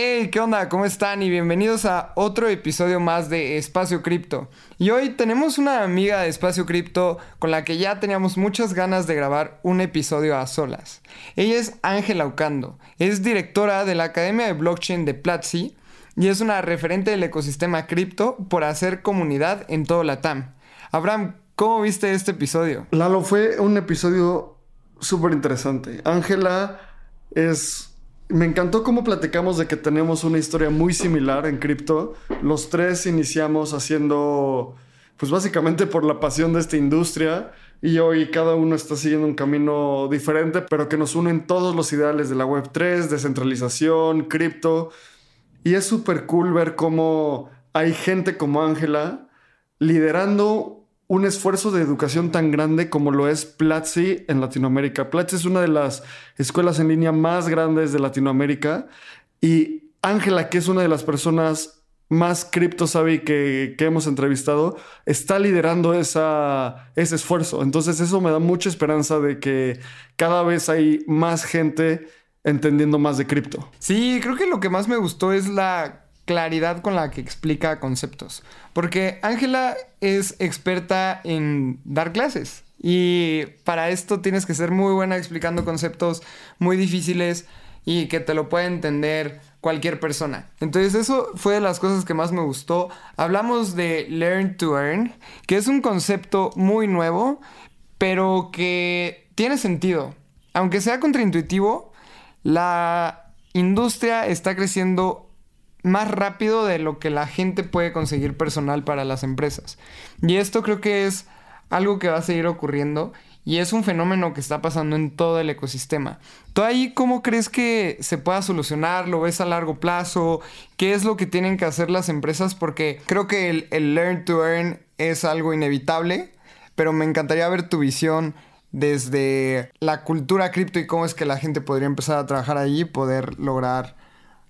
Hey, ¿qué onda? ¿Cómo están? Y bienvenidos a otro episodio más de Espacio Cripto. Y hoy tenemos una amiga de Espacio Cripto con la que ya teníamos muchas ganas de grabar un episodio a solas. Ella es Ángela Ocando, es directora de la Academia de Blockchain de Platzi y es una referente del ecosistema cripto por hacer comunidad en todo la TAM. Abraham, ¿cómo viste este episodio? Lalo, fue un episodio súper interesante. Ángela es me encantó cómo platicamos de que tenemos una historia muy similar en cripto. Los tres iniciamos haciendo, pues básicamente por la pasión de esta industria y hoy cada uno está siguiendo un camino diferente, pero que nos unen todos los ideales de la Web3, descentralización, cripto. Y es súper cool ver cómo hay gente como Ángela liderando un esfuerzo de educación tan grande como lo es Platzi en Latinoamérica. Platzi es una de las escuelas en línea más grandes de Latinoamérica y Ángela, que es una de las personas más cripto savvy que, que, hemos entrevistado, está liderando esa, ese esfuerzo. Entonces eso me da mucha esperanza de que cada vez hay más gente entendiendo más de cripto. Sí, creo que lo que más me gustó es la claridad con la que explica conceptos. Porque Ángela es experta en dar clases. Y para esto tienes que ser muy buena explicando conceptos muy difíciles y que te lo pueda entender cualquier persona. Entonces eso fue de las cosas que más me gustó. Hablamos de Learn to Earn, que es un concepto muy nuevo, pero que tiene sentido. Aunque sea contraintuitivo, la industria está creciendo más rápido de lo que la gente puede conseguir personal para las empresas. Y esto creo que es algo que va a seguir ocurriendo y es un fenómeno que está pasando en todo el ecosistema. ¿Tú ahí cómo crees que se pueda solucionar? ¿Lo ves a largo plazo? ¿Qué es lo que tienen que hacer las empresas? Porque creo que el, el learn to earn es algo inevitable, pero me encantaría ver tu visión desde la cultura cripto y cómo es que la gente podría empezar a trabajar allí y poder lograr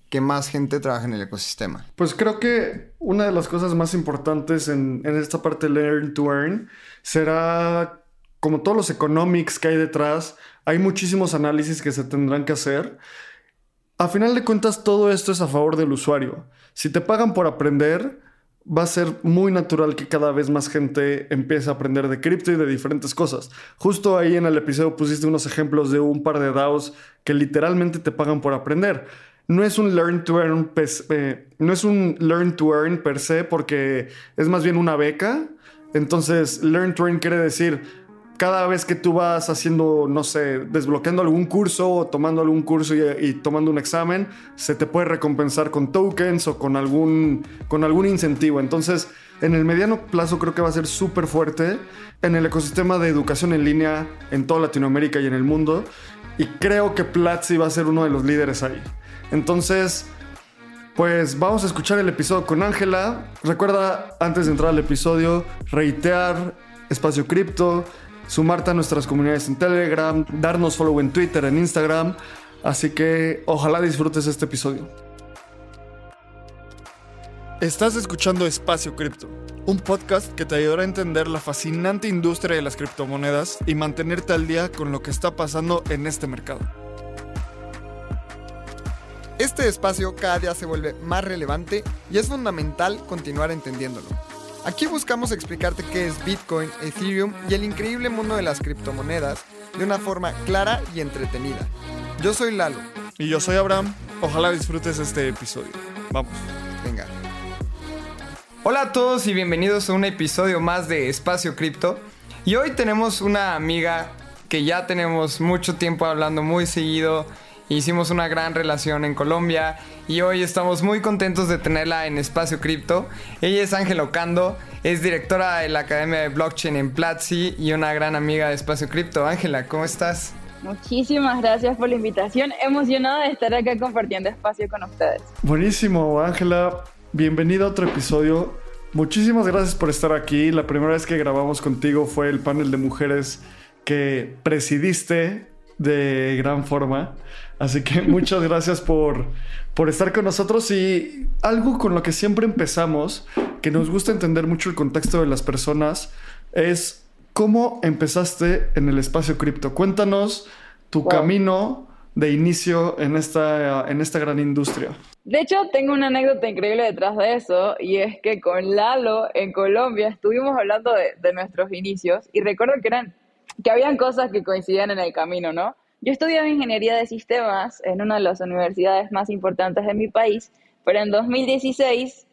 que más gente trabaje en el ecosistema? Pues creo que una de las cosas más importantes en, esta parte Learn to Earn será, como todos los economics que hay detrás, hay muchísimos análisis que se tendrán que hacer. A final de cuentas, todo esto es a favor del usuario. Si te pagan por aprender, va a ser muy natural que cada vez más gente empiece a aprender de cripto y de diferentes cosas. Justo ahí en el episodio pusiste unos ejemplos de un par de DAOs que literalmente te pagan por aprender no es un learn to earn, eh, no es un learn to earn per se porque es más bien una beca. Entonces, learn to earn quiere decir cada vez que tú vas haciendo, no sé, desbloqueando algún curso o tomando algún curso y, tomando un examen, se te puede recompensar con tokens o con algún, con algún incentivo. Entonces, en el mediano plazo creo que va a ser súper fuerte en el ecosistema de educación en línea en toda Latinoamérica y en el mundo. Y creo que Platzi va a ser uno de los líderes ahí. Entonces, pues vamos a escuchar el episodio con Ángela. Recuerda, antes de entrar al episodio, reitear Espacio Cripto, sumarte a nuestras comunidades en Telegram, darnos follow en Twitter, en Instagram. Así que ojalá disfrutes este episodio. Estás escuchando Espacio Cripto, un podcast que te ayudará a entender la fascinante industria de las criptomonedas y mantenerte al día con lo que está pasando en este mercado. Este espacio cada día se vuelve más relevante y es fundamental continuar entendiéndolo. Aquí buscamos explicarte qué es Bitcoin, Ethereum y el increíble mundo de las criptomonedas de una forma clara y entretenida. Yo soy Lalo. Y yo soy Abraham. Ojalá disfrutes este episodio. Vamos. Venga. Hola a todos y bienvenidos a un episodio más de Espacio Cripto. Y hoy tenemos una amiga que ya tenemos mucho tiempo hablando muy seguido Hicimos una gran relación en Colombia y hoy estamos muy contentos de tenerla en Espacio Cripto. Ella es Ángela Ocando, es directora de la Academia de Blockchain en Platzi y una gran amiga de Espacio Cripto. Ángela, ¿cómo estás? Muchísimas gracias por la invitación. Emocionada de estar acá compartiendo espacio con ustedes. Buenísimo, Ángela. Bienvenida a otro episodio. Muchísimas gracias por estar aquí. La primera vez que grabamos contigo fue el panel de mujeres que presidiste de gran forma. Así que muchas gracias por, por estar con nosotros y algo con lo que siempre empezamos, que nos gusta entender mucho el contexto de las personas, es cómo empezaste en el espacio cripto. Cuéntanos tu camino de inicio en esta, en esta gran industria. De hecho, tengo una anécdota increíble detrás de eso, y es que con Lalo en Colombia estuvimos hablando de, de nuestros inicios, y recuerdo que eran, que habían cosas que coincidían en el camino, ¿no? Yo estudiaba ingeniería de sistemas en una de las universidades más importantes de mi país, pero en 2016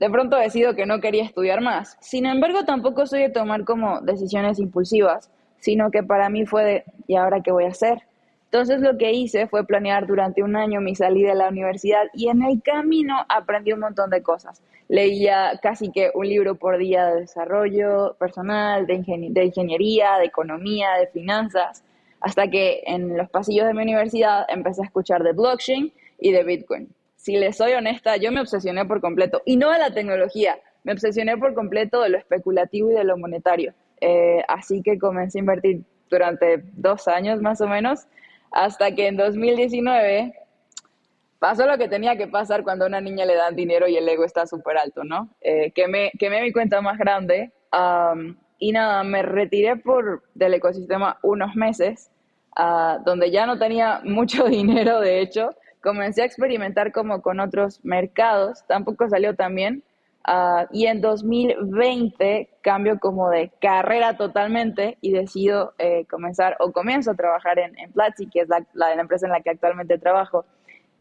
de pronto decido que no quería estudiar más. Sin embargo, tampoco soy de tomar como decisiones impulsivas, sino que para mí fue de, ¿y ahora qué voy a hacer? Entonces lo que hice fue planear durante un año mi salida de la universidad y en el camino aprendí un montón de cosas. Leía casi que un libro por día de desarrollo personal, de, de ingeniería, de economía, de finanzas, hasta que en los pasillos de mi universidad empecé a escuchar de blockchain y de Bitcoin. Si les soy honesta, yo me obsesioné por completo, y no de la tecnología, me obsesioné por completo de lo especulativo y de lo monetario. Eh, así que comencé a invertir durante dos años más o menos hasta que en 2019 pasó lo que tenía que pasar cuando a una niña le dan dinero y el ego está súper alto, ¿no? Eh, quemé, mi cuenta más grande y nada, me retiré por, del ecosistema unos meses, uh, donde ya no tenía mucho dinero, de hecho. Comencé a experimentar como con otros mercados, tampoco salió tan bien. Uh, y en 2020 cambio como de carrera totalmente y decido eh, comenzar o comienzo a trabajar en, en Platzi, que es la, la, empresa en la que actualmente trabajo.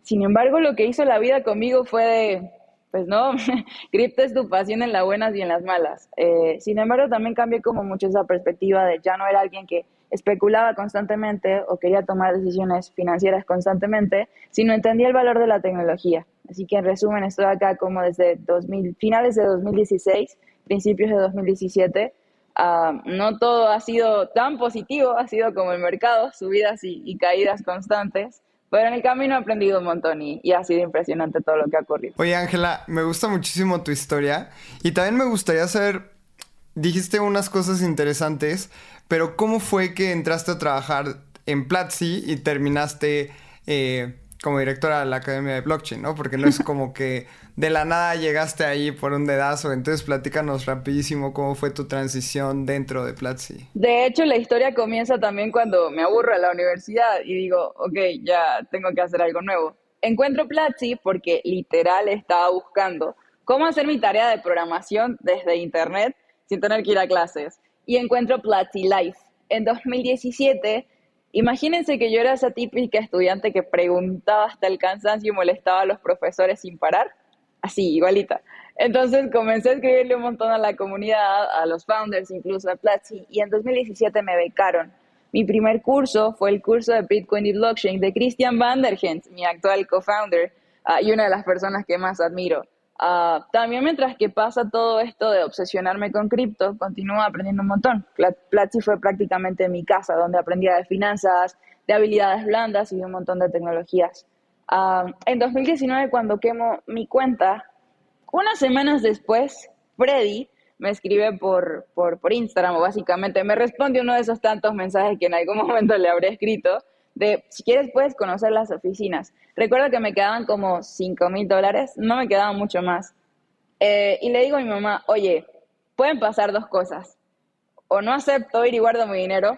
Sin embargo, lo que hizo la vida conmigo fue de, pues no, cripto es tu pasión en las buenas y en las malas. Eh, sin embargo, también cambié como mucho esa perspectiva de ya no era alguien que especulaba constantemente o quería tomar decisiones financieras constantemente, sino entendía el valor de la tecnología. Así que en resumen, estoy acá como desde 2000, finales de 2016, principios de 2017. Uh, no todo ha sido tan positivo, ha sido como el mercado, subidas y caídas constantes. Pero en el camino he aprendido un montón y, y ha sido impresionante todo lo que ha ocurrido. Oye, Ángela, me gusta muchísimo tu historia y también me gustaría saber, dijiste unas cosas interesantes, pero ¿cómo fue que entraste a trabajar en Platzi y terminaste eh, como directora de la Academia de Blockchain, ¿no? Porque no es como que de la nada llegaste ahí por un dedazo. Entonces, platícanos rapidísimo cómo fue tu transición dentro de Platzi. De hecho, la historia comienza también cuando me aburro a la universidad y digo, ok, ya tengo que hacer algo nuevo. Encuentro Platzi porque literal estaba buscando cómo hacer mi tarea de programación desde internet sin tener que ir a clases. Y encuentro Platzi Life. En 2017 Imagínense que yo era esa típica estudiante que preguntaba hasta el cansancio y molestaba a los profesores sin parar. Así, igualita. Entonces comencé a escribirle un montón a la comunidad, a los founders, incluso a Platzi, y en 2017 me becaron. Mi primer curso fue el curso de Bitcoin y Blockchain de Christian Vanderhent, mi actual co-founder uh, y una de las personas que más admiro. Uh, también mientras que pasa todo esto de obsesionarme con cripto, continúo aprendiendo un montón. Platzi fue prácticamente mi casa, donde aprendía de finanzas, de habilidades blandas y de un montón de tecnologías. Uh, en 2019, cuando quemo mi cuenta, unas semanas después, Freddy me escribe por, por, por Instagram o básicamente me responde uno de esos tantos mensajes que en algún momento le habré escrito de si quieres puedes conocer las oficinas. Recuerdo que me quedaban como 5 mil dólares, no me quedaban mucho más. Eh, y le digo a mi mamá, oye, pueden pasar dos cosas. O no acepto ir y guardo mi dinero,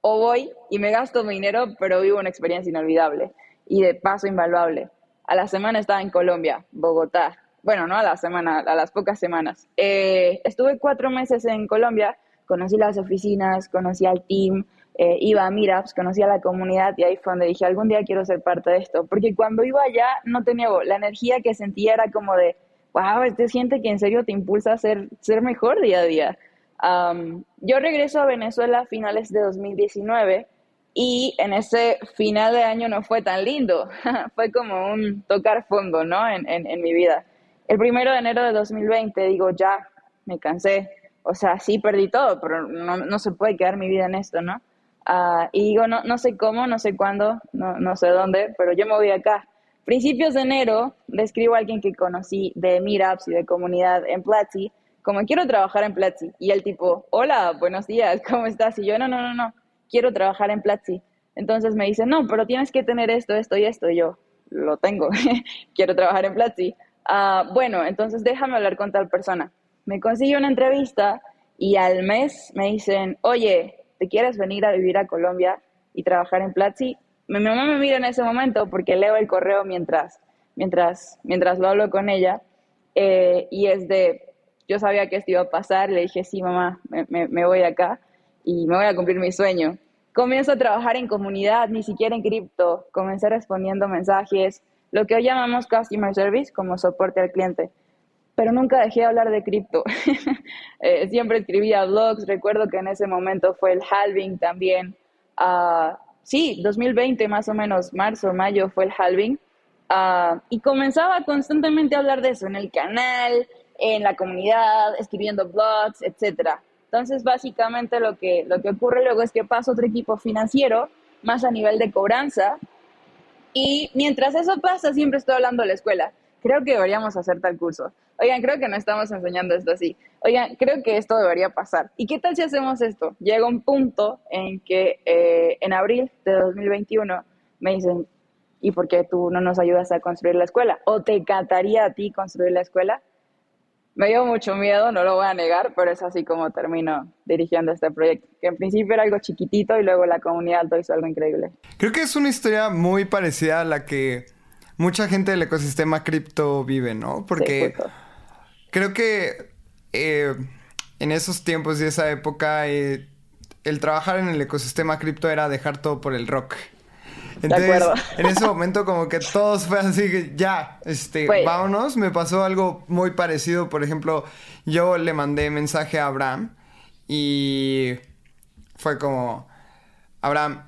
o voy y me gasto mi dinero, pero vivo una experiencia inolvidable y de paso invaluable. A la semana estaba en Colombia, Bogotá. Bueno, no a la semana, a las pocas semanas. Eh, estuve cuatro meses en Colombia, conocí las oficinas, conocí al team, eh, iba a Meetups, conocía la comunidad y ahí fue donde dije, algún día quiero ser parte de esto. Porque cuando iba allá, no tenía la energía que sentía era como de, wow, este siente que en serio te impulsa a ser, ser mejor día a día. yo regreso a Venezuela a finales de 2019 y en ese final de año no fue tan lindo, fue como un tocar fondo, ¿no? En, en, en mi vida. El primero de enero de 2020 digo, ya, me cansé, o sea, sí perdí todo, pero no, no se puede quedar mi vida en esto, ¿no? Uh, y digo, no, no sé cómo, no sé cuándo, no, no sé dónde, pero yo me voy acá. Principios de enero, le escribo a alguien que conocí de Meetups y de comunidad en Platzi, como quiero trabajar en Platzi. Y el tipo, hola, buenos días, ¿cómo estás? Y yo, no, no, no, no, quiero trabajar en Platzi. Entonces me dice, no, pero tienes que tener esto, esto y esto. Y yo, lo tengo, quiero trabajar en Platzi. Uh, bueno, entonces déjame hablar con tal persona. Me consigue una entrevista y al mes me dicen, oye, ¿te quieres venir a vivir a Colombia y trabajar en Platzi? Mi mamá me mira en ese momento porque leo el correo mientras, mientras, mientras lo hablo con ella, eh, y es de, yo sabía que esto iba a pasar, le dije, sí, mamá, me, me voy acá y me voy a cumplir mi sueño. Comienzo a trabajar en comunidad, ni siquiera en cripto, comencé respondiendo mensajes, lo que hoy llamamos customer service como soporte al cliente pero nunca dejé de hablar de cripto. Eh, siempre escribía blogs, recuerdo que en ese momento fue el halving también. Uh, sí, 2020 más o menos, marzo, mayo fue el halving. Uh, y comenzaba constantemente a hablar de eso en el canal, en la comunidad, escribiendo blogs, etc. Entonces, básicamente lo que, lo que ocurre luego es que paso otro equipo financiero, más a nivel de cobranza, y mientras eso pasa, siempre estoy hablando de la escuela creo que deberíamos hacer tal curso. Oigan, creo que no estamos enseñando esto así. Oigan, creo que esto debería pasar. ¿Y qué tal si hacemos esto? Llega un punto en que eh, en abril de 2021 me dicen, ¿y por qué tú no nos ayudas a construir la escuela? ¿O te encantaría a ti construir la escuela? Me dio mucho miedo, no lo voy a negar, pero es así como termino dirigiendo este proyecto, que en principio era algo chiquitito y luego la comunidad lo hizo algo increíble. Creo que es una historia muy parecida a la que mucha gente del ecosistema cripto vive, ¿no? Porque creo que eh, en esos tiempos y esa época eh, el trabajar en el ecosistema cripto era dejar todo por el rock. Entonces, en ese momento como que todos fue así que ya, este, vámonos. Me pasó algo muy parecido. Por ejemplo, yo le mandé mensaje a Abraham y fue como, Abraham,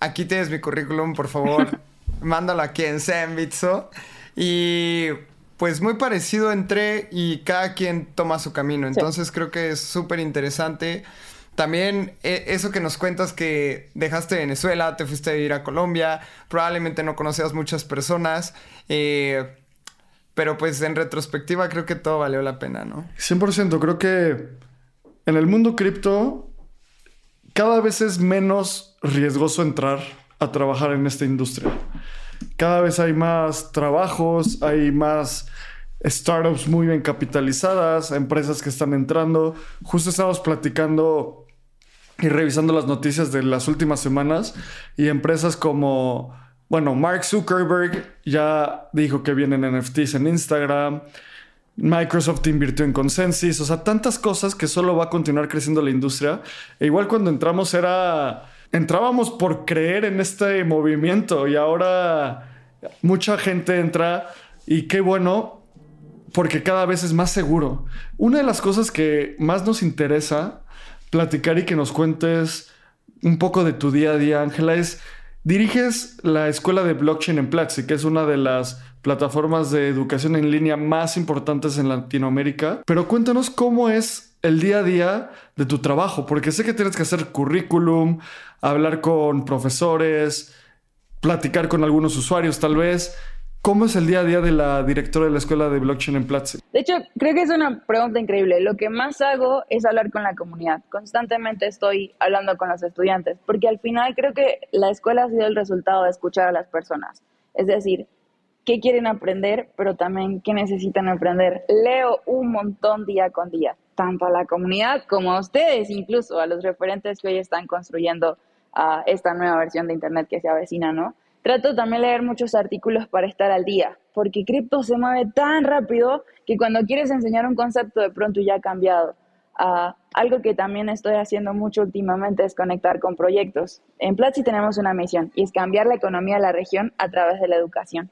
aquí tienes mi currículum, por favor. mándalo aquí en Zenbitso. Y pues muy parecido entre y cada quien toma su camino. Entonces creo que es súper interesante. También e, eso que nos cuentas que dejaste Venezuela, te fuiste a ir a Colombia, probablemente no conocías muchas personas, eh, pero pues en retrospectiva creo que todo valió la pena, ¿no? 100%, creo que en el mundo cripto cada vez es menos riesgoso entrar a trabajar en esta industria. Cada vez hay más trabajos, hay más startups muy bien capitalizadas, empresas que están entrando. Justo estábamos platicando y revisando las noticias de las últimas semanas y empresas como, bueno, Mark Zuckerberg ya dijo que vienen NFTs en Instagram. Microsoft invirtió en Consensus, o sea, tantas cosas que solo va a continuar creciendo la industria. E igual cuando entramos era entrábamos por creer en este movimiento y ahora mucha gente entra y qué bueno porque cada vez es más seguro. Una de las cosas que más nos interesa platicar y que nos cuentes un poco de tu día a día, Ángela, es diriges la escuela de blockchain en Platzi, que es una de las plataformas de educación en línea más importantes en Latinoamérica. Pero cuéntanos cómo es el día a día de tu trabajo, porque sé que tienes que hacer currículum, hablar con profesores, platicar con algunos usuarios tal vez. ¿Cómo es el día a día de la directora de la escuela de blockchain en Platzi? De hecho, creo que es una pregunta increíble. Lo que más hago es hablar con la comunidad. Constantemente estoy hablando con los estudiantes, porque al final creo que la escuela ha sido el resultado de escuchar a las personas. Es decir, qué quieren aprender, pero también qué necesitan aprender. Leo un montón día con día tanto a la comunidad como a ustedes, incluso a los referentes que hoy están construyendo uh, esta nueva versión de Internet que se avecina, ¿no? Trato también de leer muchos artículos para estar al día, porque cripto se mueve tan rápido que cuando quieres enseñar un concepto de pronto ya ha cambiado. Uh, algo que también estoy haciendo mucho últimamente es conectar con proyectos. En Platzi tenemos una misión y es cambiar la economía de la región a través de la educación.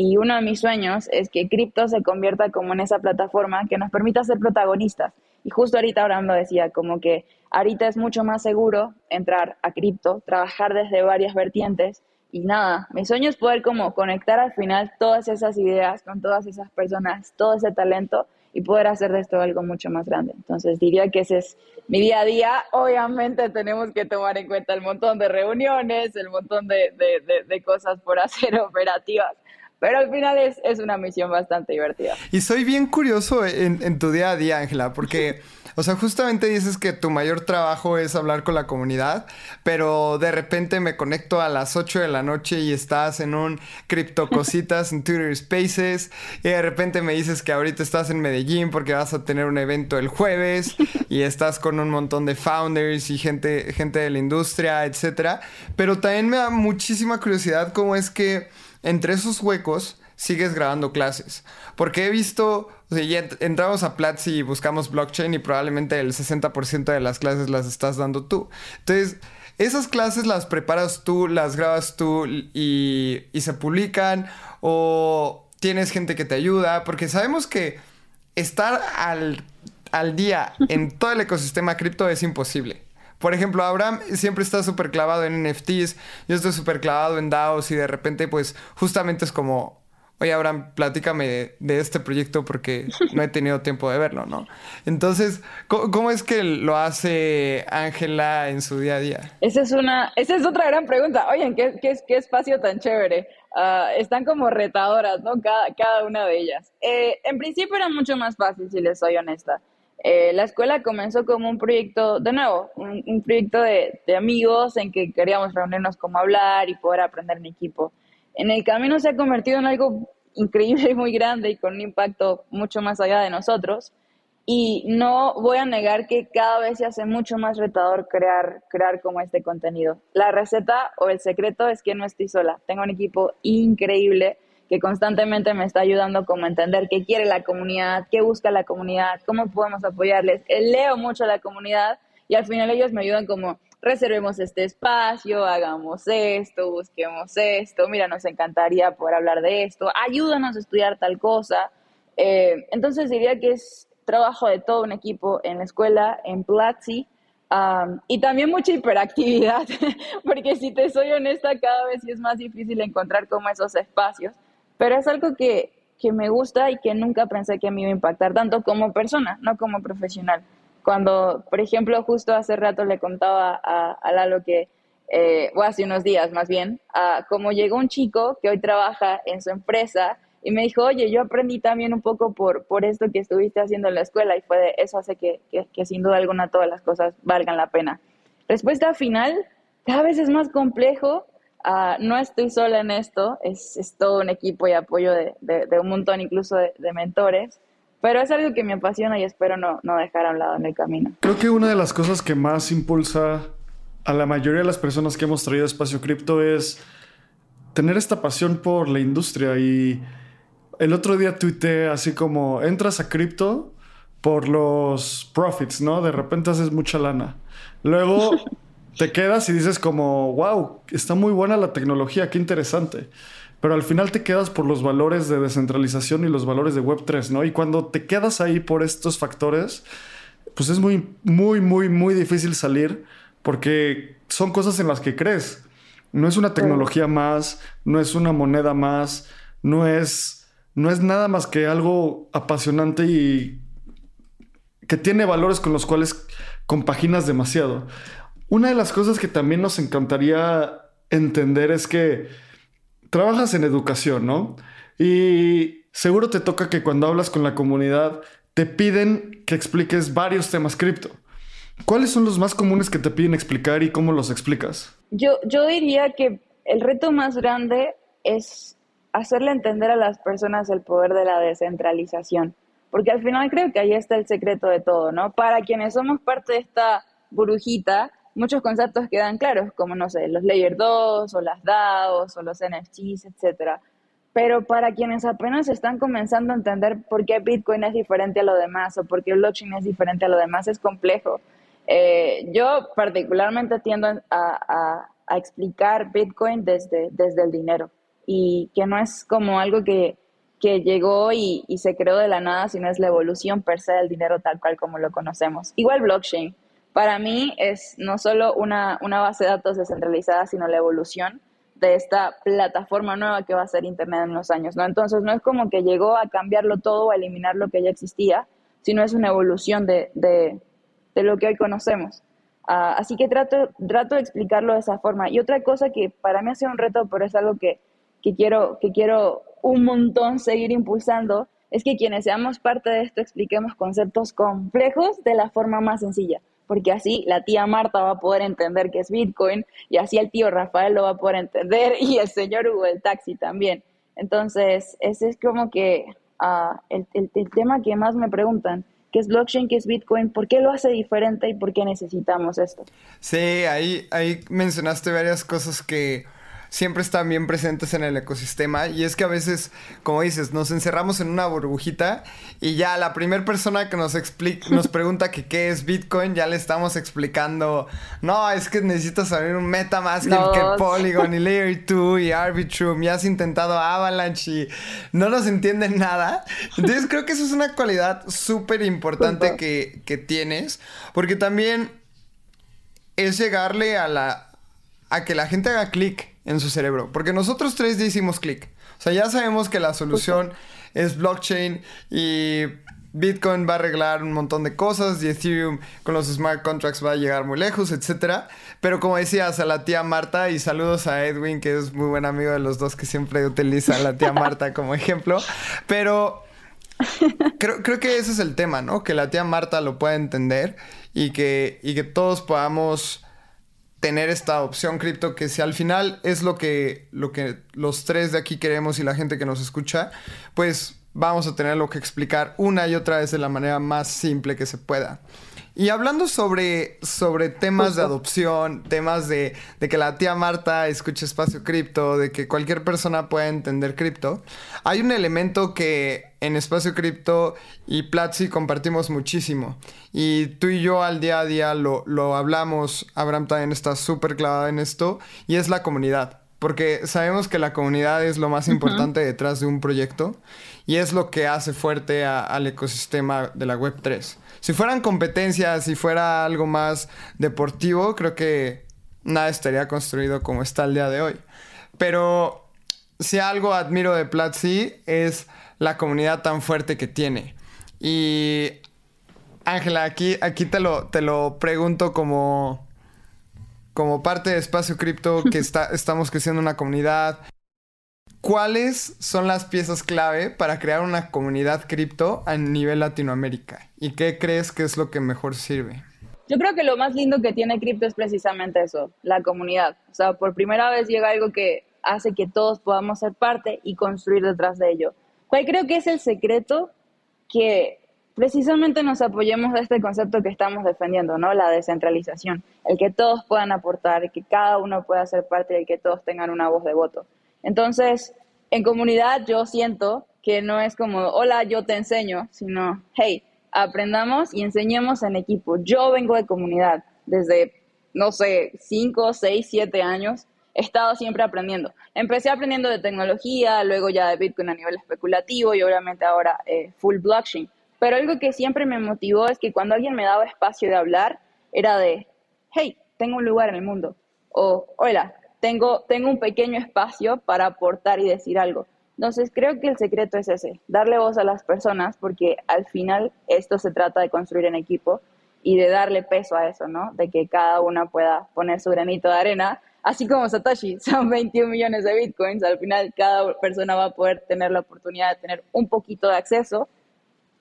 Y uno de mis sueños es que cripto se convierta como en esa plataforma que nos permita ser protagonistas y justo ahorita hablando decía como que ahorita es mucho más seguro entrar a cripto, trabajar desde varias vertientes y nada, mi sueño es poder como conectar al final todas esas ideas con todas esas personas, todo ese talento y poder hacer de esto algo mucho más grande. Entonces diría que ese es mi día a día. Obviamente tenemos que tomar en cuenta el montón de reuniones, el montón de, de, de cosas por hacer operativas pero al final es, es, una misión bastante divertida. Y soy bien curioso en, en tu día a día, Ángela, porque, o sea, justamente dices que tu mayor trabajo es hablar con la comunidad, pero de repente me conecto a las 8 de la noche y estás en un criptocositas en Twitter Spaces, y de repente me dices que ahorita estás en Medellín porque vas a tener un evento el jueves y estás con un montón de founders y gente, gente de la industria, etcétera. Pero también me da muchísima curiosidad cómo es que entre esos huecos sigues grabando clases. Porque he visto, entramos a Platzi y buscamos blockchain y probablemente el 60% de las clases las estás dando tú. Entonces, esas clases las preparas tú, las grabas tú y, y se publican o tienes gente que te ayuda, porque sabemos que estar al, al día en todo el ecosistema cripto es imposible. Por ejemplo, Abraham siempre está súper clavado en NFTs, yo estoy súper clavado en DAOs y de repente pues justamente es como, oye Abraham, platícame de, este proyecto porque no he tenido tiempo de verlo, ¿no? Entonces, ¿cómo, es que lo hace Ángela en su día a día? Esa es una, esa es otra gran pregunta. Oye, ¿qué, qué, qué espacio tan chévere? Ah, están como retadoras, ¿no? Cada, cada una de ellas. Eh, en principio era mucho más fácil, si les soy honesta. Eh, la escuela comenzó como un proyecto, de nuevo, un, proyecto de, amigos en que queríamos reunirnos como hablar y poder aprender en equipo. En el camino se ha convertido en algo increíble y muy grande y con un impacto mucho más allá de nosotros. Y no voy a negar que cada vez se hace mucho más retador crear, crear como este contenido. La receta o el secreto es que no estoy sola. Tengo un equipo increíble que constantemente me está ayudando como a entender qué quiere la comunidad, qué busca la comunidad, cómo podemos apoyarles. Eh, leo mucho a la comunidad y al final ellos me ayudan como reservemos este espacio, hagamos esto, busquemos esto, mira, nos encantaría poder hablar de esto, ayúdanos a estudiar tal cosa. Eh, entonces diría que es trabajo de todo un equipo en la escuela, en Platzi, y también mucha hiperactividad, porque si te soy honesta, cada vez es más difícil encontrar como esos espacios. Pero es algo que, que me gusta y que nunca pensé que me iba a impactar tanto como persona, no como profesional. Cuando, por ejemplo, justo hace rato le contaba a, a Lalo que, eh, o hace unos días más bien, a, como llegó un chico que hoy trabaja en su empresa y me dijo, oye, yo aprendí también un poco por, por esto que estuviste haciendo en la escuela y fue eso hace que, que, que sin duda alguna todas las cosas valgan la pena. Respuesta final, cada vez es más complejo Ah, no estoy sola en esto, es, todo un equipo y apoyo de, un montón incluso de, mentores, pero es algo que me apasiona y espero no, no dejar a un lado en el camino. Creo que una de las cosas que más impulsa a la mayoría de las personas que hemos traído a Espacio Cripto es tener esta pasión por la industria y el otro día tuiteé así como entras a cripto por los profits, ¿no? De repente haces mucha lana. Luego te quedas y dices como, wow, está muy buena la tecnología, qué interesante. Pero al final te quedas por los valores de descentralización y los valores de Web3, ¿no? Y cuando te quedas ahí por estos factores, pues es muy, muy, muy, muy difícil salir porque son cosas en las que crees. No es una tecnología más, no es una moneda más, no es, no es nada más que algo apasionante y que tiene valores con los cuales compaginas demasiado. Una de las cosas que también nos encantaría entender es que trabajas en educación, ¿no? Y seguro te toca que cuando hablas con la comunidad te piden que expliques varios temas cripto. ¿Cuáles son los más comunes que te piden explicar y cómo los explicas? Yo, yo diría que el reto más grande es hacerle entender a las personas el poder de la descentralización, porque al final creo que ahí está el secreto de todo, ¿no? Para quienes somos parte de esta burbujita, muchos conceptos quedan claros, como, no sé, los Layer 2 o las DAOs o los NFTs, etcétera. Pero para quienes apenas están comenzando a entender por qué Bitcoin es diferente a lo demás o por qué blockchain es diferente a lo demás, es complejo. Eh, yo particularmente tiendo a, a, explicar Bitcoin desde, desde el dinero y que no es como algo que, que llegó y, y, se creó de la nada, sino es la evolución per se del dinero tal cual como lo conocemos. Igual blockchain para mí es no solo una, base de datos descentralizada, sino la evolución de esta plataforma nueva que va a ser Internet en unos años, ¿no? Entonces no es como que llegó a cambiarlo todo o a eliminar lo que ya existía, sino es una evolución de, lo que hoy conocemos. Ah, así que trato, trato de explicarlo de esa forma. Y otra cosa que para mí ha sido un reto, pero es algo que, que, quiero, que quiero un montón seguir impulsando, es que quienes seamos parte de esto expliquemos conceptos complejos de la forma más sencilla porque así la tía Marta va a poder entender qué es Bitcoin y así el tío Rafael lo va a poder entender y el señor Hugo el taxi también. Entonces, ese es como que ah, el, tema que más me preguntan, ¿qué es blockchain, qué es Bitcoin? ¿Por qué lo hace diferente y por qué necesitamos esto? Sí, ahí, ahí mencionaste varias cosas que siempre están bien presentes en el ecosistema y es que a veces, como dices, nos encerramos en una burbujita y ya la primera persona que nos explica, nos pregunta que qué es Bitcoin, ya le estamos explicando, no, es que necesitas saber un MetaMask no. que Polygon y Layer 2 y Arbitrum, ya has intentado Avalanche y no nos entienden nada. Entonces creo que eso es una cualidad súper importante que, que tienes, porque también es llegarle a la a que la gente haga clic en su cerebro. Porque nosotros tres ya hicimos clic. O sea, ya sabemos que la solución es blockchain y Bitcoin va a arreglar un montón de cosas y Ethereum con los smart contracts va a llegar muy lejos, etc. Pero como decías a la tía Marta y saludos a Edwin, que es muy buen amigo de los dos que siempre utiliza a la tía Marta como ejemplo. Pero creo, creo que ese es el tema, ¿no? Que la tía Marta lo pueda entender y que, y que todos podamos tener esta opción cripto que si al final es lo que, lo que los tres de aquí queremos y la gente que nos escucha, pues vamos a tener lo que explicar una y otra vez de la manera más simple que se pueda. Y hablando sobre, sobre temas de adopción, temas de, de, que la tía Marta escuche espacio cripto, de que cualquier persona pueda entender cripto, hay un elemento que en espacio cripto y Platzi compartimos muchísimo. Y tú y yo al día a día lo, lo hablamos, Abraham también está súper clavado en esto, y es la comunidad. Porque sabemos que la comunidad es lo más importante detrás de un proyecto y es lo que hace fuerte a, al ecosistema de la Web3. Si fueran competencias, si fuera algo más deportivo, creo que nada estaría construido como está el día de hoy. Pero si algo admiro de Platzi es la comunidad tan fuerte que tiene. Y Ángela, aquí, aquí te, lo, te lo pregunto como, como parte de Espacio Cripto, que está, estamos creciendo una comunidad. ¿Cuáles son las piezas clave para crear una comunidad cripto a nivel Latinoamérica? ¿Y qué crees que es lo que mejor sirve? Yo creo que lo más lindo que tiene cripto es precisamente eso, la comunidad. O sea, por primera vez llega algo que hace que todos podamos ser parte y construir detrás de ello. ¿Cuál creo que es el secreto que precisamente nos apoyemos de este concepto que estamos defendiendo, ¿no? La descentralización, el que todos puedan aportar, que cada uno pueda ser parte y que todos tengan una voz de voto. Entonces, en comunidad yo siento que no es como, hola, yo te enseño, sino, hey, aprendamos y enseñemos en equipo. Yo vengo de comunidad desde, no sé, 5, 6, 7 años. He estado siempre aprendiendo. Empecé aprendiendo de tecnología, luego ya de Bitcoin a nivel especulativo y obviamente ahora eh, full blockchain. Pero algo que siempre me motivó es que cuando alguien me daba espacio de hablar, era de, hey, tengo un lugar en el mundo. O, hola, tengo, tengo un pequeño espacio para aportar y decir algo. Entonces creo que el secreto es ese, darle voz a las personas porque al final esto se trata de construir en equipo y de darle peso a eso, ¿no? De que cada una pueda poner su granito de arena, así como Satoshi, son 21 millones de bitcoins, al final cada persona va a poder tener la oportunidad de tener un poquito de acceso.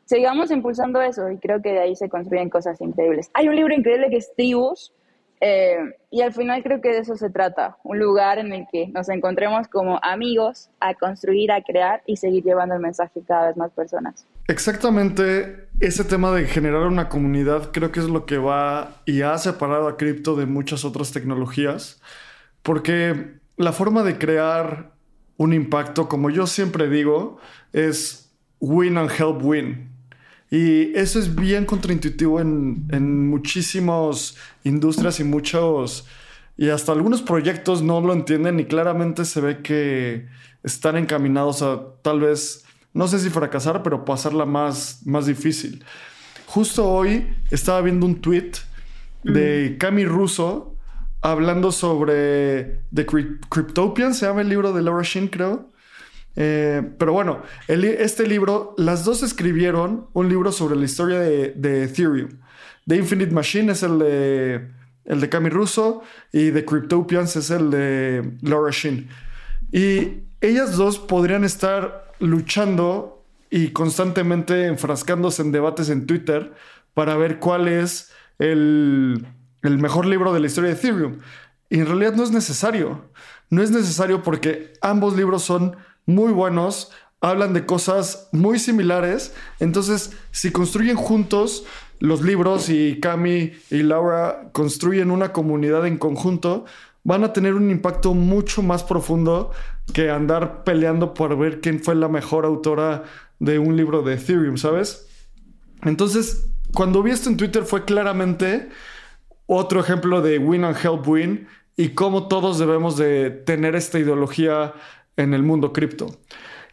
Sigamos impulsando eso y creo que de ahí se construyen cosas increíbles. Hay un libro increíble que es Tribus, eh, y al final creo que de eso se trata, un lugar en el que nos encontremos como amigos a construir, a crear y seguir llevando el mensaje cada vez más personas. Exactamente ese tema de generar una comunidad creo que es lo que va y ha separado a cripto de muchas otras tecnologías, porque la forma de crear un impacto, como yo siempre digo, es win and help win. Y eso es bien contraintuitivo en, en muchísimas industrias y muchos, y hasta algunos proyectos no lo entienden y claramente se ve que están encaminados a tal vez, no sé si fracasar, pero pasarla más, más difícil. Justo hoy estaba viendo un tweet de mm. Cami Russo hablando sobre The Cryptopian, se llama el libro de Laura Shin, creo. Eh, pero bueno, este libro, las dos escribieron un libro sobre la historia de, Ethereum. The Infinite Machine es el de, el de Cami Russo y The Cryptopians es el de Laura Shin. Y ellas dos podrían estar luchando y constantemente enfrascándose en debates en Twitter para ver cuál es el, el mejor libro de la historia de Ethereum. Y en realidad no es necesario. No es necesario porque ambos libros son muy buenos, hablan de cosas muy similares. Entonces, si construyen juntos los libros y Cami y Laura construyen una comunidad en conjunto, van a tener un impacto mucho más profundo que andar peleando por ver quién fue la mejor autora de un libro de Ethereum, ¿sabes? Entonces, cuando vi esto en Twitter fue claramente otro ejemplo de win and help win y cómo todos debemos de tener esta ideología en el mundo cripto.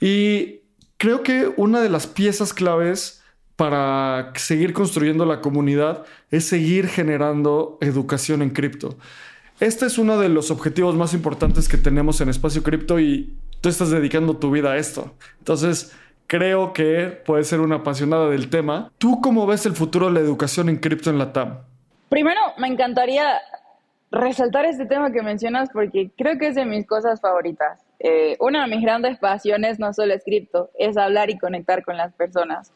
Y creo que una de las piezas claves para seguir construyendo la comunidad es seguir generando educación en cripto. Este es uno de los objetivos más importantes que tenemos en Espacio Cripto y tú estás dedicando tu vida a esto. Entonces, creo que puedes ser una apasionada del tema. ¿Tú cómo ves el futuro de la educación en cripto en la TAM? Primero, me encantaría resaltar este tema que mencionas porque creo que es de mis cosas favoritas. Eh, una de mis grandes pasiones no solo es cripto, es hablar y conectar con las personas.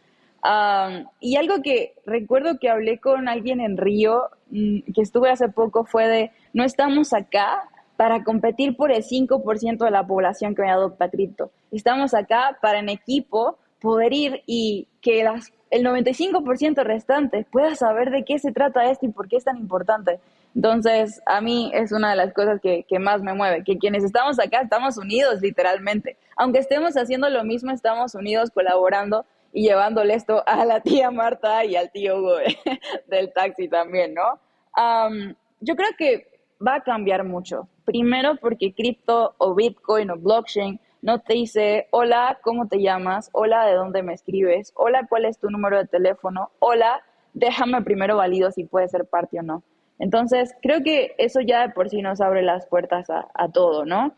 y algo que recuerdo que hablé con alguien en Río, mm, que estuve hace poco, fue de, no estamos acá para competir por el 5% de la población que adopta cripto. Estamos acá para en equipo poder ir y que las, el 95% restante pueda saber de qué se trata esto y por qué es tan importante. Entonces, a mí es una de las cosas que, más me mueve, que quienes estamos acá estamos unidos literalmente. Aunque estemos haciendo lo mismo, estamos unidos colaborando y llevándole esto a la tía Marta y al tío Hugo del taxi también, ¿no? yo creo que va a cambiar mucho. Primero porque cripto o Bitcoin o blockchain no te dice, hola, ¿cómo te llamas? Hola, ¿de dónde me escribes? Hola, ¿cuál es tu número de teléfono? Hola, déjame primero valido si puede ser parte o no. Entonces, creo que eso ya de por sí nos abre las puertas a, todo, ¿no?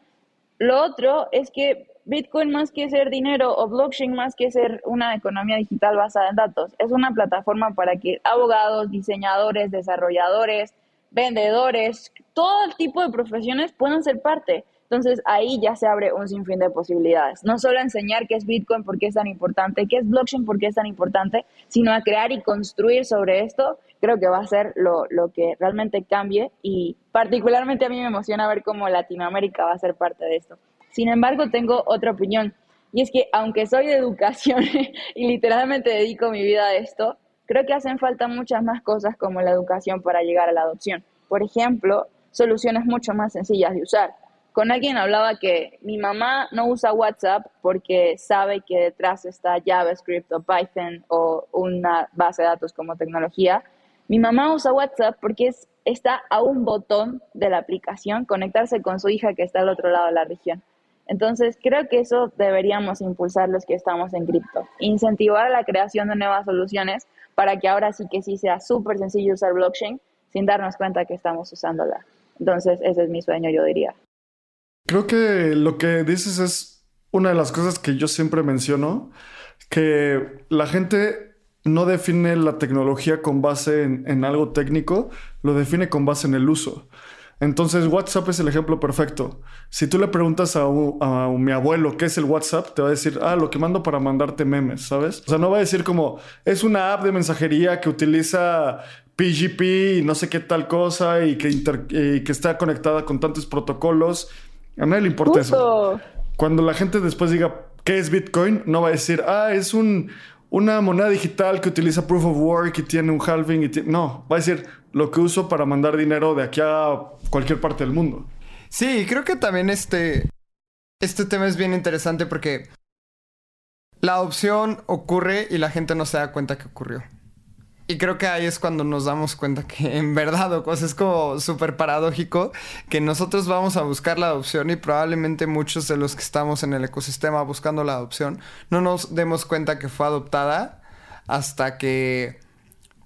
Lo otro es que Bitcoin más que ser dinero o blockchain más que ser una economía digital basada en datos, es una plataforma para que abogados, diseñadores, desarrolladores, vendedores, todo el tipo de profesiones puedan ser parte. Entonces ahí ya se abre un sinfín de posibilidades. No solo enseñar qué es Bitcoin, por qué es tan importante, qué es blockchain, por qué es tan importante, sino a crear y construir sobre esto, creo que va a ser lo, lo que realmente cambie y particularmente a mí me emociona ver cómo Latinoamérica va a ser parte de esto. Sin embargo, tengo otra opinión y es que aunque soy de educación y literalmente dedico mi vida a esto, creo que hacen falta muchas más cosas como la educación para llegar a la adopción. Por ejemplo, soluciones mucho más sencillas de usar. Con alguien hablaba que mi mamá no usa WhatsApp porque sabe que detrás está JavaScript o Python o una base de datos como tecnología. Mi mamá usa WhatsApp porque es, está a un botón de la aplicación conectarse con su hija que está al otro lado de la región. Entonces, creo que eso deberíamos impulsar los que estamos en cripto, incentivar la creación de nuevas soluciones para que ahora sí que sí sea súper sencillo usar blockchain sin darnos cuenta que estamos usándola. Entonces, ese es mi sueño, yo diría. Creo que lo que dices es una de las cosas que yo siempre menciono, que la gente no define la tecnología con base en, en algo técnico, lo define con base en el uso. Entonces WhatsApp es el ejemplo perfecto. Si tú le preguntas a, mi abuelo qué es el WhatsApp, te va a decir, ah, lo que mando para mandarte memes, ¿sabes? O sea, no va a decir como, es una app de mensajería que utiliza PGP y no sé qué tal cosa y que, que está conectada con tantos protocolos. A nadie le importa eso. Cuando la gente después diga, ¿qué es Bitcoin? No va a decir, ah, es un, una moneda digital que utiliza proof of work y tiene un halving. Y no, va a decir lo que uso para mandar dinero de aquí a cualquier parte del mundo. Sí, creo que también este, este tema es bien interesante porque la adopción ocurre y la gente no se da cuenta que ocurrió. Y creo que ahí es cuando nos damos cuenta que en verdad, o es como súper paradójico que nosotros vamos a buscar la adopción y probablemente muchos de los que estamos en el ecosistema buscando la adopción no nos demos cuenta que fue adoptada hasta que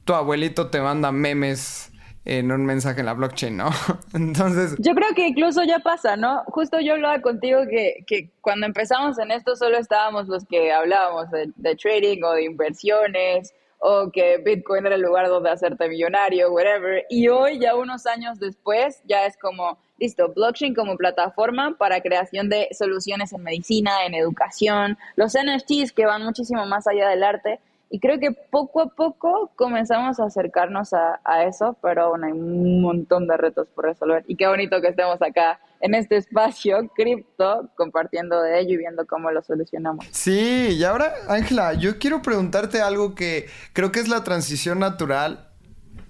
tu abuelito te manda memes en un mensaje en la blockchain, ¿no? Entonces... Yo creo que incluso ya pasa, ¿no? Justo yo hablaba contigo que, que cuando empezamos en esto solo estábamos los que hablábamos de, de trading o de inversiones o que Bitcoin era el lugar donde hacerte millonario, whatever. Y hoy, ya unos años después, ya es como, listo, blockchain como plataforma para creación de soluciones en medicina, en educación, los NFTs que van muchísimo más allá del arte. Y creo que poco a poco comenzamos a acercarnos a, eso, pero aún hay un montón de retos por resolver. Y qué bonito que estemos acá en este espacio cripto compartiendo de ello y viendo cómo lo solucionamos. Sí, y ahora, Ángela, yo quiero preguntarte algo que creo que es la transición natural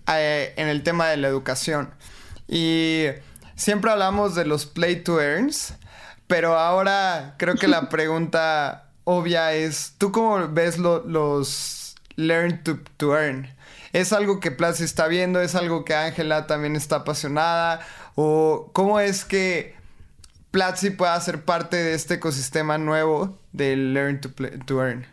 eh, en el tema de la educación. Y siempre hablamos de los play to earns, pero ahora creo que la pregunta obvia es, ¿tú cómo ves los learn to, to, earn? ¿Es algo que Platzi está viendo? ¿Es algo que Ángela también está apasionada? ¿O cómo es que Platzi pueda ser parte de este ecosistema nuevo del learn to, to earn?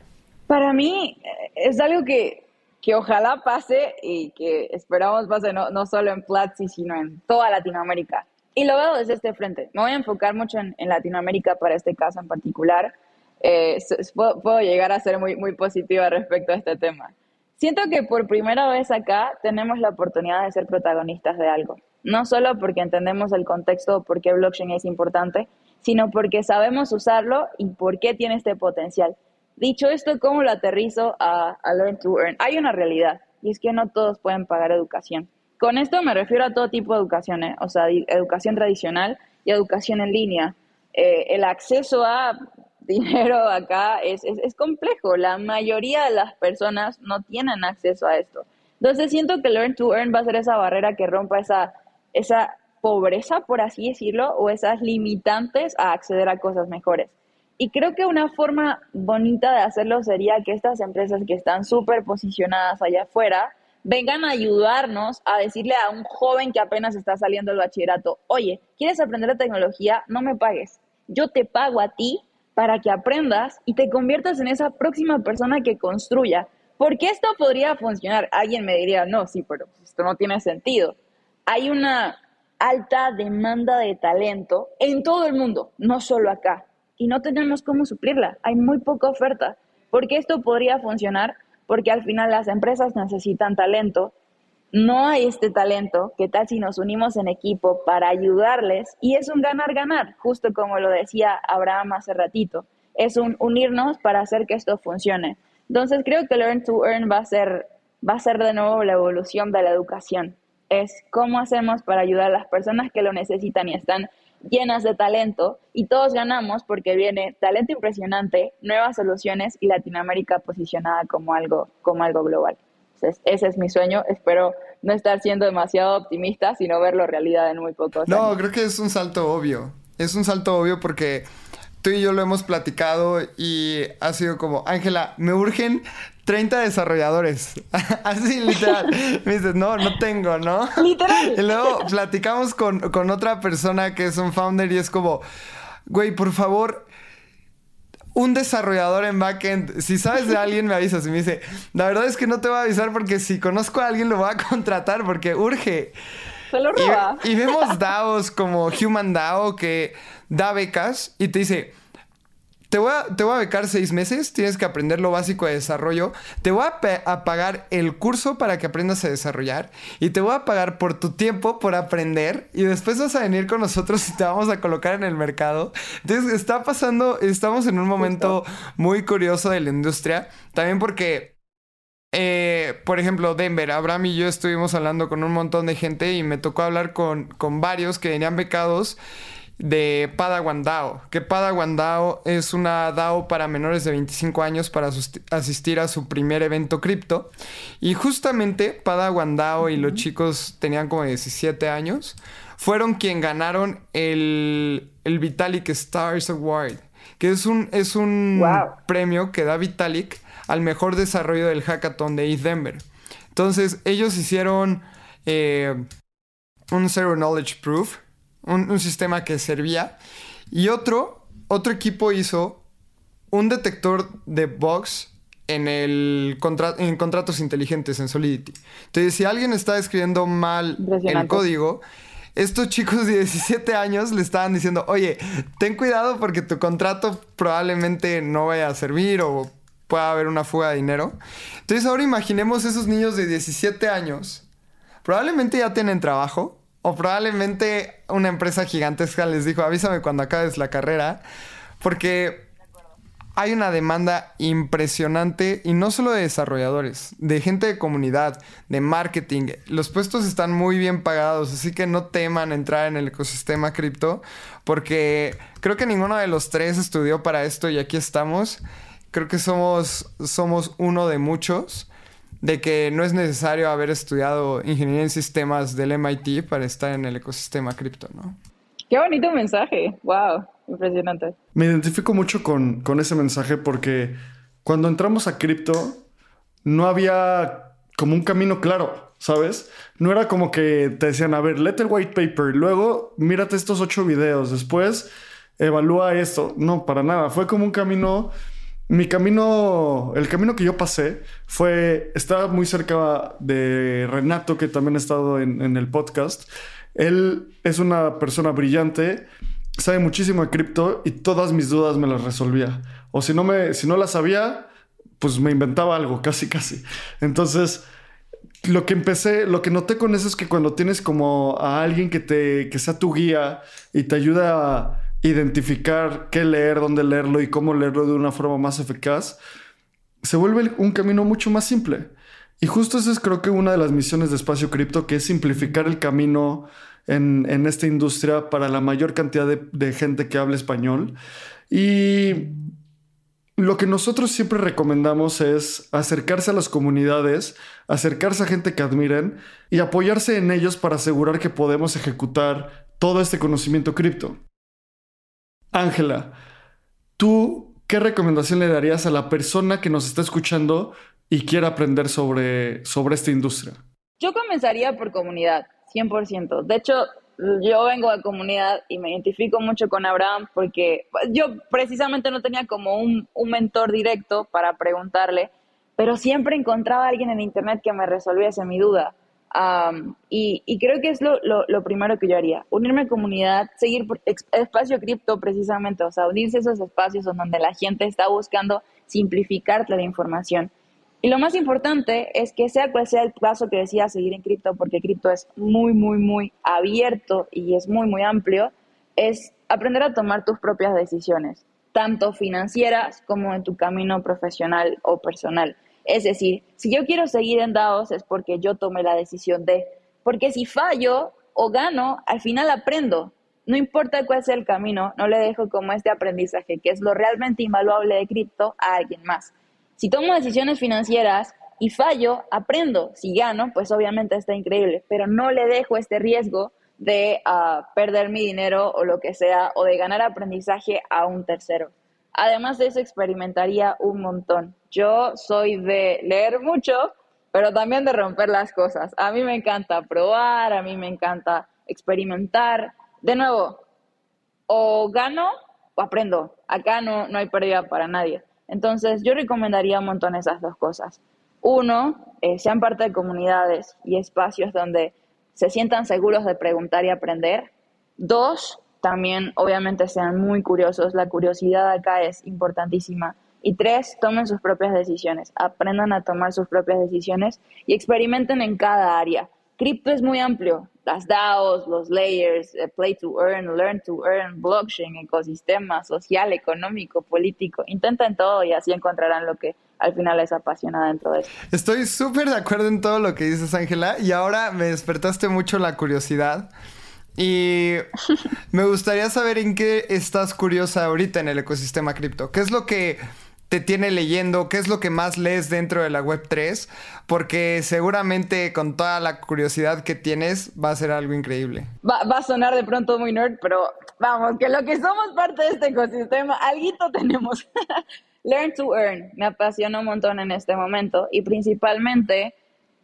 Para mí eh, es algo que, que, ojalá pase y que esperamos pase no, no solo en Platzi, sino en toda Latinoamérica. Y lo veo desde este frente. Me voy a enfocar mucho en, en Latinoamérica para este caso en particular. Eh, puedo, puedo, llegar a ser muy, muy positiva respecto a este tema. Siento que por primera vez acá tenemos la oportunidad de ser protagonistas de algo. No solo porque entendemos el contexto por qué blockchain es importante, sino porque sabemos usarlo y por qué tiene este potencial. Dicho esto, ¿cómo lo aterrizo a, Learn to Earn? Hay una realidad y es que no todos pueden pagar educación. Con esto me refiero a todo tipo de educación, ¿eh? o sea, educación tradicional y educación en línea. Eh, el acceso a dinero acá es, es, complejo. La mayoría de las personas no tienen acceso a esto. Entonces siento que Learn to Earn va a ser esa barrera que rompa esa, esa pobreza, por así decirlo, o esas limitantes a acceder a cosas mejores. Y creo que una forma bonita de hacerlo sería que estas empresas que están súper posicionadas allá afuera, vengan a ayudarnos a decirle a un joven que apenas está saliendo del bachillerato, oye, ¿quieres aprender la tecnología? No me pagues. Yo te pago a ti para que aprendas y te conviertas en esa próxima persona que construya. Porque esto podría funcionar. Alguien me diría, no, sí, pero esto no tiene sentido. Hay una alta demanda de talento en todo el mundo, no solo acá. Y no tenemos cómo suplirla. Hay muy poca oferta. Porque esto podría funcionar porque al final las empresas necesitan talento, no hay este talento, ¿qué tal si nos unimos en equipo para ayudarles? Y es un ganar-ganar, justo como lo decía Abraham hace ratito, es un unirnos para hacer que esto funcione. Entonces creo que Learn to Earn va a ser, va a ser de nuevo la evolución de la educación. Es cómo hacemos para ayudar a las personas que lo necesitan y están llenas de talento y todos ganamos porque viene talento impresionante, nuevas soluciones y Latinoamérica posicionada como algo, como algo global. Entonces, ese es mi sueño. Espero no estar siendo demasiado optimista, sino verlo realidad en muy pocos no, años. No, creo que es un salto obvio. Es un salto obvio porque tú y yo lo hemos platicado y ha sido como, Ángela, me urgen 30 desarrolladores. Así, literal. Me dices, no, no tengo, ¿no? Literal. Y luego platicamos con, con otra persona que es un founder y es como, güey, por favor, un desarrollador en backend, si sabes de alguien me avisas y me dice, la verdad es que no te voy a avisar porque si conozco a alguien lo voy a contratar porque urge. Se lo roba. Y, y vemos DAOs como Human DAO que da becas y te dice, te voy, a, te voy a becar seis meses, tienes que aprender lo básico de desarrollo, te voy a, a, pagar el curso para que aprendas a desarrollar y te voy a pagar por tu tiempo por aprender y después vas a venir con nosotros y te vamos a colocar en el mercado. Entonces está pasando, estamos en un momento muy curioso de la industria, también porque... Eh, por ejemplo, Denver, Abraham y yo estuvimos hablando con un montón de gente y me tocó hablar con, con varios que venían becados de Padawan DAO, que Padawan DAO es una DAO para menores de 25 años para asistir a su primer evento cripto. Y justamente Padawan DAO y los chicos tenían como 17 años, fueron quien ganaron el, el Vitalik Stars Award, que es un, es un wow. premio que da Vitalik al mejor desarrollo del hackathon de East Denver. Entonces ellos hicieron eh, un Zero Knowledge Proof un, un, sistema que servía. Y otro, otro equipo hizo un detector de bugs en, el contra en contratos inteligentes en Solidity. Entonces, si alguien está escribiendo mal el código, estos chicos de 17 años le estaban diciendo, oye, ten cuidado porque tu contrato probablemente no vaya a servir o pueda haber una fuga de dinero. Entonces, ahora imaginemos esos niños de 17 años. Probablemente ya tienen trabajo, o probablemente una empresa gigantesca les dijo, avísame cuando acabes la carrera, porque hay una demanda impresionante y no solo de desarrolladores, de gente de comunidad, de marketing. Los puestos están muy bien pagados, así que no teman entrar en el ecosistema cripto, porque creo que ninguno de los tres estudió para esto y aquí estamos. Creo que somos, somos uno de muchos. De que no es necesario haber estudiado ingeniería en sistemas del MIT para estar en el ecosistema cripto, ¿no? Qué bonito mensaje, wow, impresionante. Me identifico mucho con, con ese mensaje porque cuando entramos a cripto no había como un camino claro, ¿sabes? No era como que te decían, a ver, let el white paper, luego mírate estos ocho videos, después evalúa esto. No, para nada, fue como un camino mi camino, el camino que yo pasé fue, estaba muy cerca de Renato, que también ha estado en, el podcast. Él es una persona brillante, sabe muchísimo de cripto y todas mis dudas me las resolvía. O si no, me, si no las sabía, pues me inventaba algo, casi, casi. Entonces, lo que empecé, lo que noté con eso es que cuando tienes como a alguien que te, que sea tu guía y te ayuda a identificar qué leer, dónde leerlo y cómo leerlo de una forma más eficaz, se vuelve un camino mucho más simple. Y justo eso es creo que una de las misiones de Espacio Cripto, que es simplificar el camino en, esta industria para la mayor cantidad de, de gente que habla español. Y lo que nosotros siempre recomendamos es acercarse a las comunidades, acercarse a gente que admiren y apoyarse en ellos para asegurar que podemos ejecutar todo este conocimiento cripto. Ángela, ¿tú qué recomendación le darías a la persona que nos está escuchando y quiere aprender sobre, sobre esta industria? Yo comenzaría por comunidad, 100%. De hecho, yo vengo de comunidad y me identifico mucho con Abraham porque yo precisamente no tenía como un, un mentor directo para preguntarle, pero siempre encontraba a alguien en internet que me resolviese mi duda y, creo que es lo, primero que yo haría, unirme a comunidad, seguir por espacio cripto precisamente, o sea, unirse a esos espacios donde la gente está buscando simplificar la información. Y lo más importante es que sea cual sea el paso que decida seguir en cripto, porque cripto es muy, muy, muy abierto y es muy, muy amplio, es aprender a tomar tus propias decisiones, tanto financieras como en tu camino profesional o personal. Es decir, si yo quiero seguir en DAOs es porque yo tomé la decisión de, porque si fallo o gano, al final aprendo. No importa cuál sea el camino, no le dejo como este aprendizaje, que es lo realmente invaluable de cripto, a alguien más. Si tomo decisiones financieras y fallo, aprendo. Si gano, pues obviamente está increíble, pero no le dejo este riesgo de ah, perder mi dinero o lo que sea, o de ganar aprendizaje a un tercero. Además de eso, experimentaría un montón. Yo soy de leer mucho, pero también de romper las cosas. A mí me encanta probar, a mí me encanta experimentar. De nuevo, o gano o aprendo. Acá no, no hay pérdida para nadie. Entonces, yo recomendaría un montón esas dos cosas. Uno, eh, sean parte de comunidades y espacios donde se sientan seguros de preguntar y aprender. Dos, también obviamente sean muy curiosos. La curiosidad acá es importantísima. Y tres, tomen sus propias decisiones, aprendan a tomar sus propias decisiones y experimenten en cada área. Cripto es muy amplio, las DAOs, los layers, eh, play to earn, learn to earn, blockchain, ecosistema social, económico, político. Intenten todo y así encontrarán lo que al final les apasiona dentro de eso. Estoy súper de acuerdo en todo lo que dices, Ángela, y ahora me despertaste mucho la curiosidad. Y me gustaría saber en qué estás curiosa ahorita en el ecosistema cripto. ¿Qué es lo que te tiene leyendo? ¿Qué es lo que más lees dentro de la web 3? Porque seguramente con toda la curiosidad que tienes va a ser algo increíble. Va, va a sonar de pronto muy nerd, pero vamos, que lo que somos parte de este ecosistema, algo tenemos. Learn to earn, me apasiona un montón en este momento y principalmente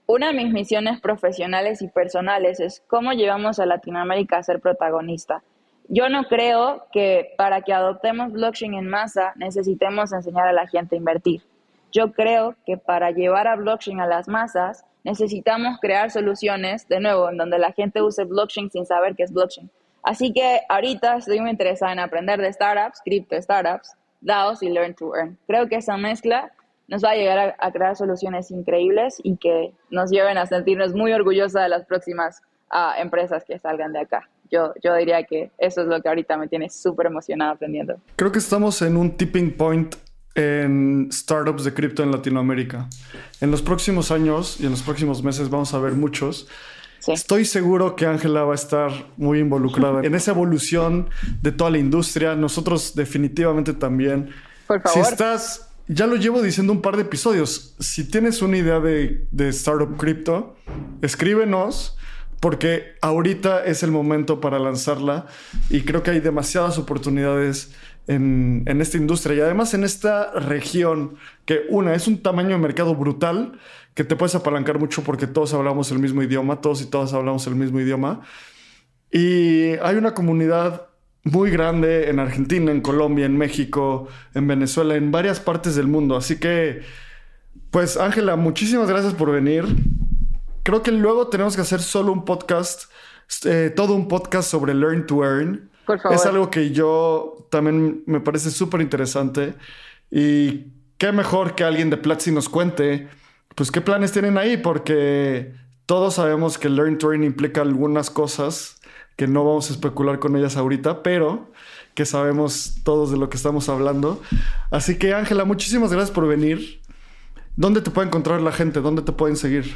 una de mis misiones profesionales y personales es cómo llevamos a Latinoamérica a ser protagonista. Yo no creo que para que adoptemos blockchain en masa necesitemos enseñar a la gente a invertir. Yo creo que para llevar a blockchain a las masas necesitamos crear soluciones, de nuevo, en donde la gente use blockchain sin saber qué es blockchain. Así que ahorita estoy muy interesada en aprender de startups, cripto startups, DAOs y Learn to Earn. Creo que esa mezcla nos va a llegar a, crear soluciones increíbles y que nos lleven a sentirnos muy orgullosos de las próximas ah, empresas que salgan de acá. Yo, yo diría que eso es lo que ahorita me tiene súper emocionada aprendiendo. Creo que estamos en un tipping point en startups de cripto en Latinoamérica. En los próximos años y en los próximos meses vamos a ver muchos. Estoy seguro que Ángela va a estar muy involucrada en esa evolución de toda la industria. Nosotros definitivamente también. Por favor. Si estás ya lo llevo diciendo un par de episodios. Si tienes una idea de, de Startup Crypto, escríbenos porque ahorita es el momento para lanzarla y creo que hay demasiadas oportunidades en, en, esta industria y además en esta región que una es un tamaño de mercado brutal que te puedes apalancar mucho porque todos hablamos el mismo idioma, todos y todas hablamos el mismo idioma y hay una comunidad muy grande en Argentina, en Colombia, en México, en Venezuela, en varias partes del mundo. Así que, pues Ángela, muchísimas gracias por venir. Creo que luego tenemos que hacer solo un podcast, eh, todo un podcast sobre Learn to Earn. Por favor. Es algo que yo también me parece súper interesante. Y qué mejor que alguien de Platzi nos cuente, pues qué planes tienen ahí, porque todos sabemos que Learn to Earn implica algunas cosas que no vamos a especular con ellas ahorita, pero que sabemos todos de lo que estamos hablando. Así que Ángela, muchísimas gracias por venir. ¿Dónde te puede encontrar la gente? ¿Dónde te pueden seguir?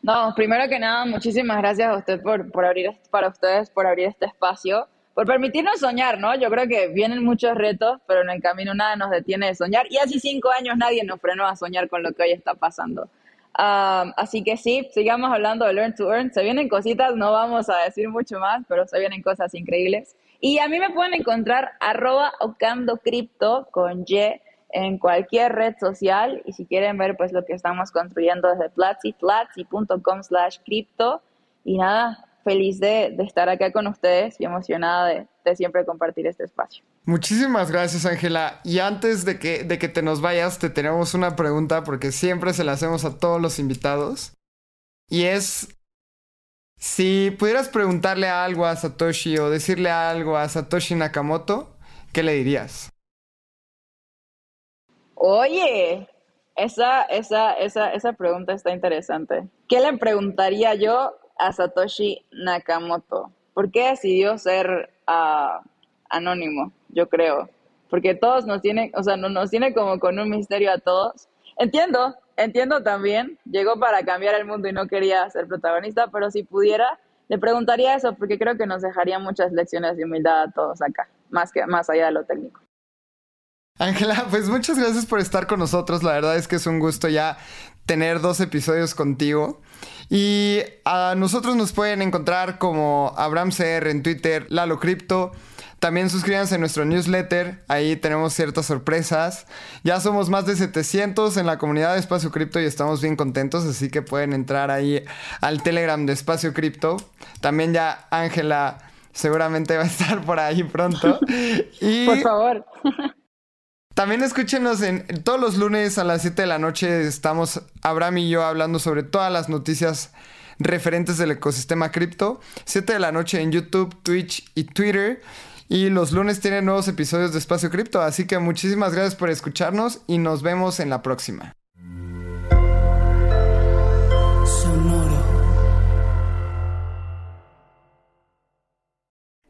No, primero que nada, muchísimas gracias a usted por, por abrir, para ustedes por abrir este espacio, por permitirnos soñar, ¿no? Yo creo que vienen muchos retos, pero en el camino nada nos detiene de soñar. Y hace cinco años nadie nos frenó a soñar con lo que hoy está pasando. Así que sí, sigamos hablando de Learn to Earn. Se vienen cositas, no vamos a decir mucho más, pero se vienen cosas increíbles. Y a mí me pueden encontrar arroba con Y en cualquier red social. Y si quieren ver pues lo que estamos construyendo desde Platzi, platzi.com slash cripto. Y nada, feliz de, de, estar acá con ustedes y emocionada de, de siempre compartir este espacio. Muchísimas gracias, Ángela. Y antes de que, de que te nos vayas, te tenemos una pregunta porque siempre se la hacemos a todos los invitados. Y es, si pudieras preguntarle algo a Satoshi o decirle algo a Satoshi Nakamoto, ¿qué le dirías? Oye, esa, esa, esa, esa pregunta está interesante. ¿Qué le preguntaría yo a Satoshi Nakamoto? ¿Por qué decidió ser uh, anónimo? Yo creo. Porque todos nos tienen, o sea, nos tiene como con un misterio a todos. Entiendo, entiendo también. Llegó para cambiar el mundo y no quería ser protagonista, pero si pudiera, le preguntaría eso porque creo que nos dejaría muchas lecciones de humildad a todos acá, más, que, más allá de lo técnico. Ángela, pues muchas gracias por estar con nosotros. La verdad es que es un gusto ya tener dos episodios contigo. Y a nosotros nos pueden encontrar como AbramCR en Twitter, Lalo Crypto. También suscríbanse a nuestro newsletter, ahí tenemos ciertas sorpresas. Ya somos más de 700 en la comunidad de Espacio Cripto y estamos bien contentos, así que pueden entrar ahí al Telegram de Espacio Cripto. También ya Ángela seguramente va a estar por ahí pronto. Y por favor. También escúchenos en todos los lunes a las 7 de la noche. Estamos Abraham y yo hablando sobre todas las noticias referentes del ecosistema cripto. 7 de la noche en YouTube, Twitch y Twitter. Y los lunes tienen nuevos episodios de Espacio Cripto. Así que muchísimas gracias por escucharnos y nos vemos en la próxima.